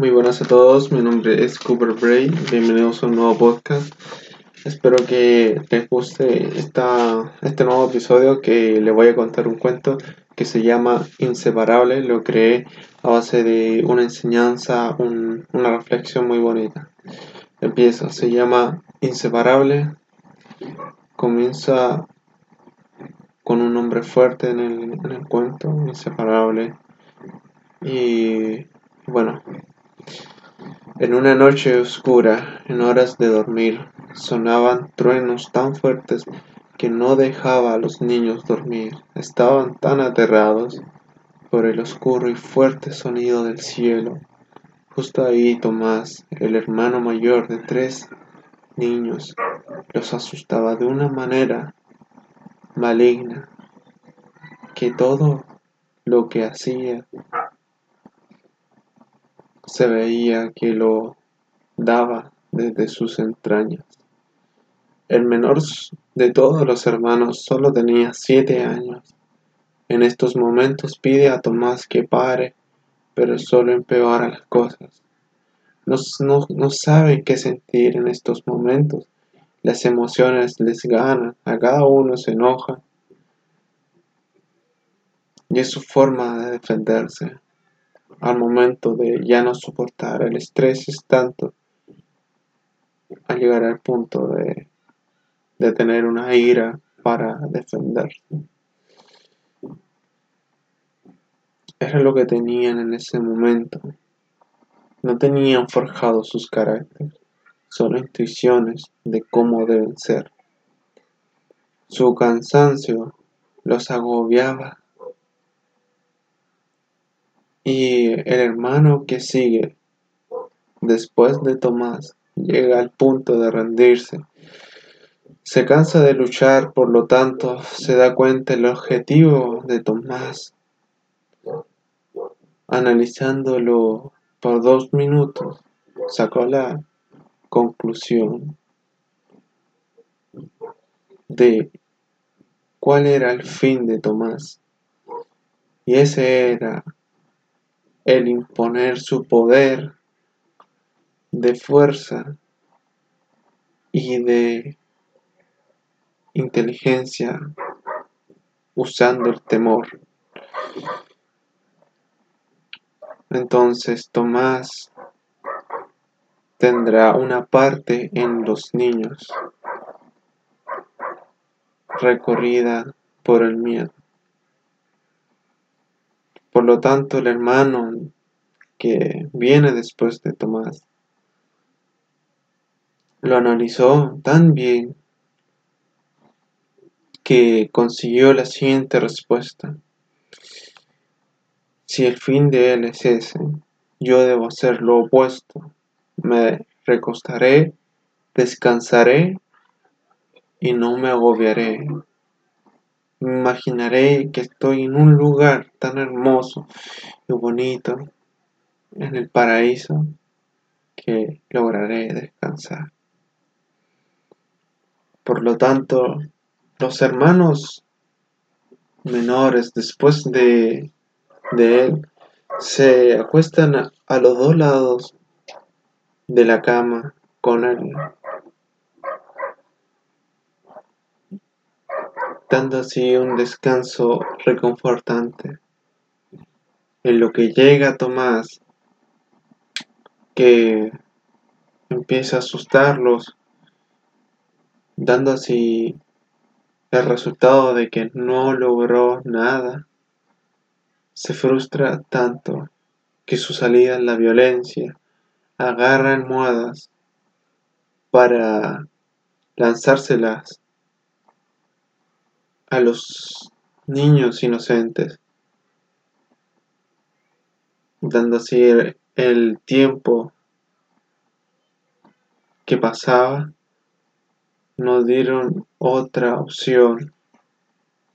Muy buenas a todos, mi nombre es Cooper Bray, bienvenidos a un nuevo podcast. Espero que les guste esta, este nuevo episodio que le voy a contar un cuento que se llama Inseparable. Lo creé a base de una enseñanza, una reflexión muy bonita. Empieza, se llama Inseparable. Comienza con un nombre fuerte en el, en el cuento, Inseparable. Y bueno, en una noche oscura, en horas de dormir, sonaban truenos tan fuertes que no dejaba a los niños dormir. Estaban tan aterrados por el oscuro y fuerte sonido del cielo. Justo ahí Tomás, el hermano mayor de tres niños, los asustaba de una manera maligna que todo lo que hacía se veía que lo daba desde sus entrañas. El menor de todos los hermanos solo tenía siete años. En estos momentos pide a Tomás que pare, pero solo empeora las cosas. No, no, no saben qué sentir en estos momentos. Las emociones les ganan, a cada uno se enoja. Y es su forma de defenderse al momento de ya no soportar el estrés es tanto a llegar al punto de, de tener una ira para defenderse. Era lo que tenían en ese momento. No tenían forjado sus caracteres, solo intuiciones de cómo deben ser. Su cansancio los agobiaba y el hermano que sigue, después de Tomás, llega al punto de rendirse. Se cansa de luchar, por lo tanto, se da cuenta el objetivo de Tomás. Analizándolo por dos minutos, sacó la conclusión de cuál era el fin de Tomás. Y ese era el imponer su poder de fuerza y de inteligencia usando el temor. Entonces Tomás tendrá una parte en los niños recorrida por el miedo. Por lo tanto, el hermano que viene después de Tomás lo analizó tan bien que consiguió la siguiente respuesta. Si el fin de él es ese, yo debo hacer lo opuesto. Me recostaré, descansaré y no me agobiaré. Imaginaré que estoy en un lugar tan hermoso y bonito, en el paraíso, que lograré descansar. Por lo tanto, los hermanos menores, después de, de él, se acuestan a, a los dos lados de la cama con él dando así un descanso reconfortante. En lo que llega Tomás, que empieza a asustarlos, dando así el resultado de que no logró nada, se frustra tanto que su salida es la violencia, agarra almohadas para lanzárselas a los niños inocentes, dando así el, tiempo que pasaba, nos dieron otra opción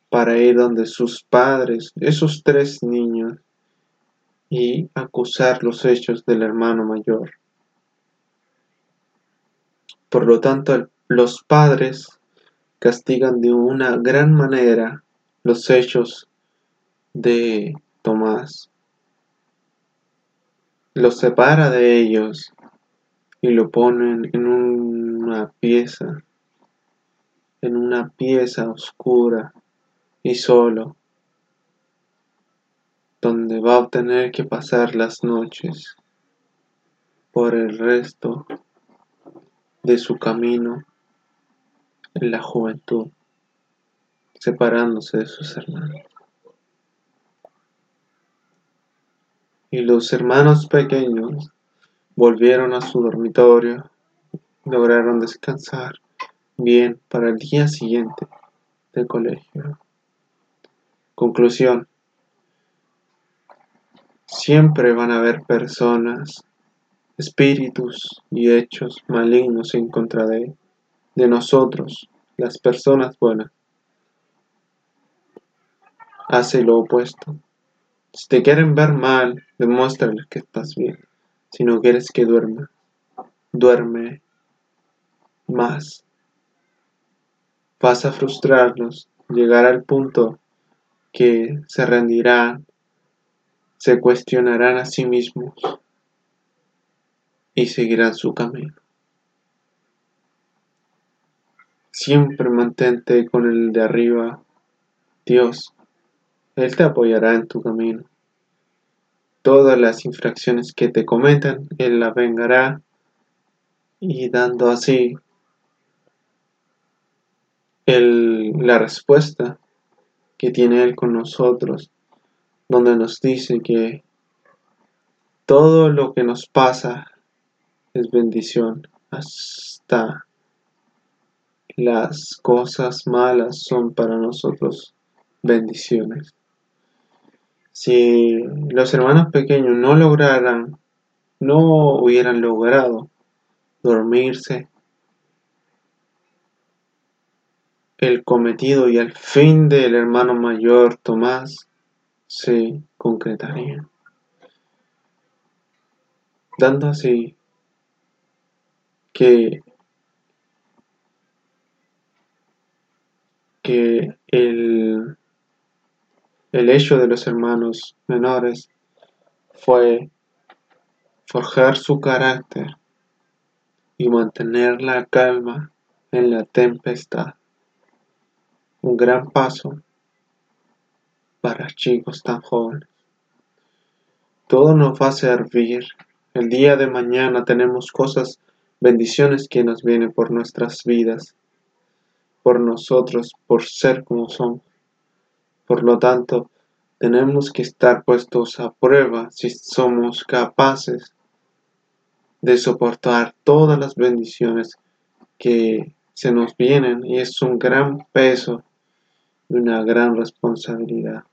para ir donde sus padres, esos tres niños, y acusar los hechos del hermano mayor. Por lo tanto, los padres castigan de una gran manera los hechos de Tomás. lo separa de ellos y lo ponen en una pieza, en una pieza oscura y solo, donde va a tener que pasar las noches por el resto de su camino en la juventud, separándose de sus hermanos. Y los hermanos pequeños volvieron a su dormitorio, lograron descansar bien para el día siguiente del colegio. Conclusión. Siempre van a haber personas, espíritus y hechos malignos en contra de, de nosotros, las personas buenas. Hace lo opuesto. Si te quieren ver mal, demuéstrales que estás bien. Si no quieres que duerma, duerme más. Vas a frustrarlos, llegar al punto que se rendirán, se cuestionarán a sí mismos y seguirán su camino. Siempre mantente con el de arriba, Dios, él te apoyará en tu camino. Todas las infracciones que te cometan, Él las vengará y dando así la respuesta que tiene Él con nosotros, donde nos dice que todo lo que nos pasa es bendición, hasta las cosas malas son para nosotros bendiciones. Si los hermanos pequeños no lograran, no hubieran logrado dormirse, el cometido y el fin del hermano mayor Tomás se concretaría. Dando así que, que el el hecho de los hermanos menores fue forjar su carácter y mantener la calma en la tempestad. Un gran paso para chicos tan jóvenes. Todo nos va a servir. El día de mañana tenemos cosas, bendiciones que nos vienen por nuestras vidas, por nosotros, por ser como somos. Por lo tanto, tenemos que estar puestos a prueba si somos capaces de soportar todas las bendiciones que se nos vienen y es un gran peso y una gran responsabilidad.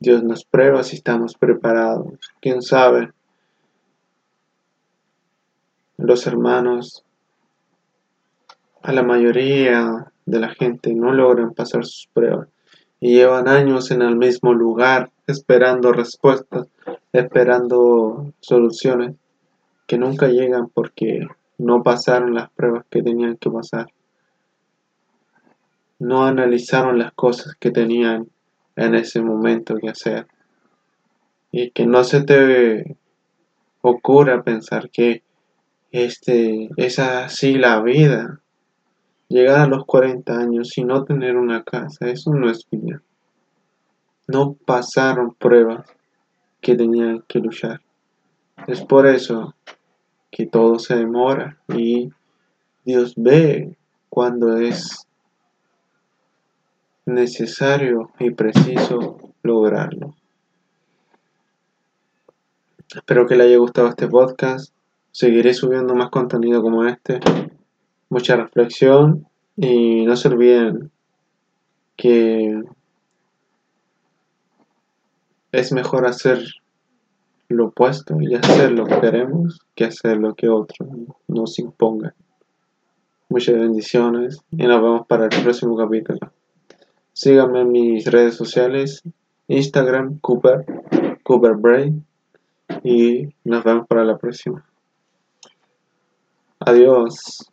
Dios nos prueba si estamos preparados. ¿Quién sabe? Los hermanos, a la mayoría de la gente no logran pasar sus pruebas y llevan años en el mismo lugar esperando respuestas, esperando soluciones que nunca llegan porque no pasaron las pruebas que tenían que pasar. No analizaron las cosas que tenían en ese momento que hacer. Y que no se te ocurra pensar que este es así la vida Llegar a los 40 años y no tener una casa, eso no es vida. No pasaron pruebas que tenían que luchar. Es por eso que todo se demora y Dios ve cuando es necesario y preciso lograrlo. Espero que le haya gustado este podcast. Seguiré subiendo más contenido como este mucha reflexión y no se olviden que es mejor hacer lo opuesto y hacer lo que queremos que hacer lo que otros nos impongan. Muchas bendiciones y nos vemos para el próximo capítulo. Síganme en mis redes sociales, Instagram, Cooper, Cooper Brain y nos vemos para la próxima. Adiós.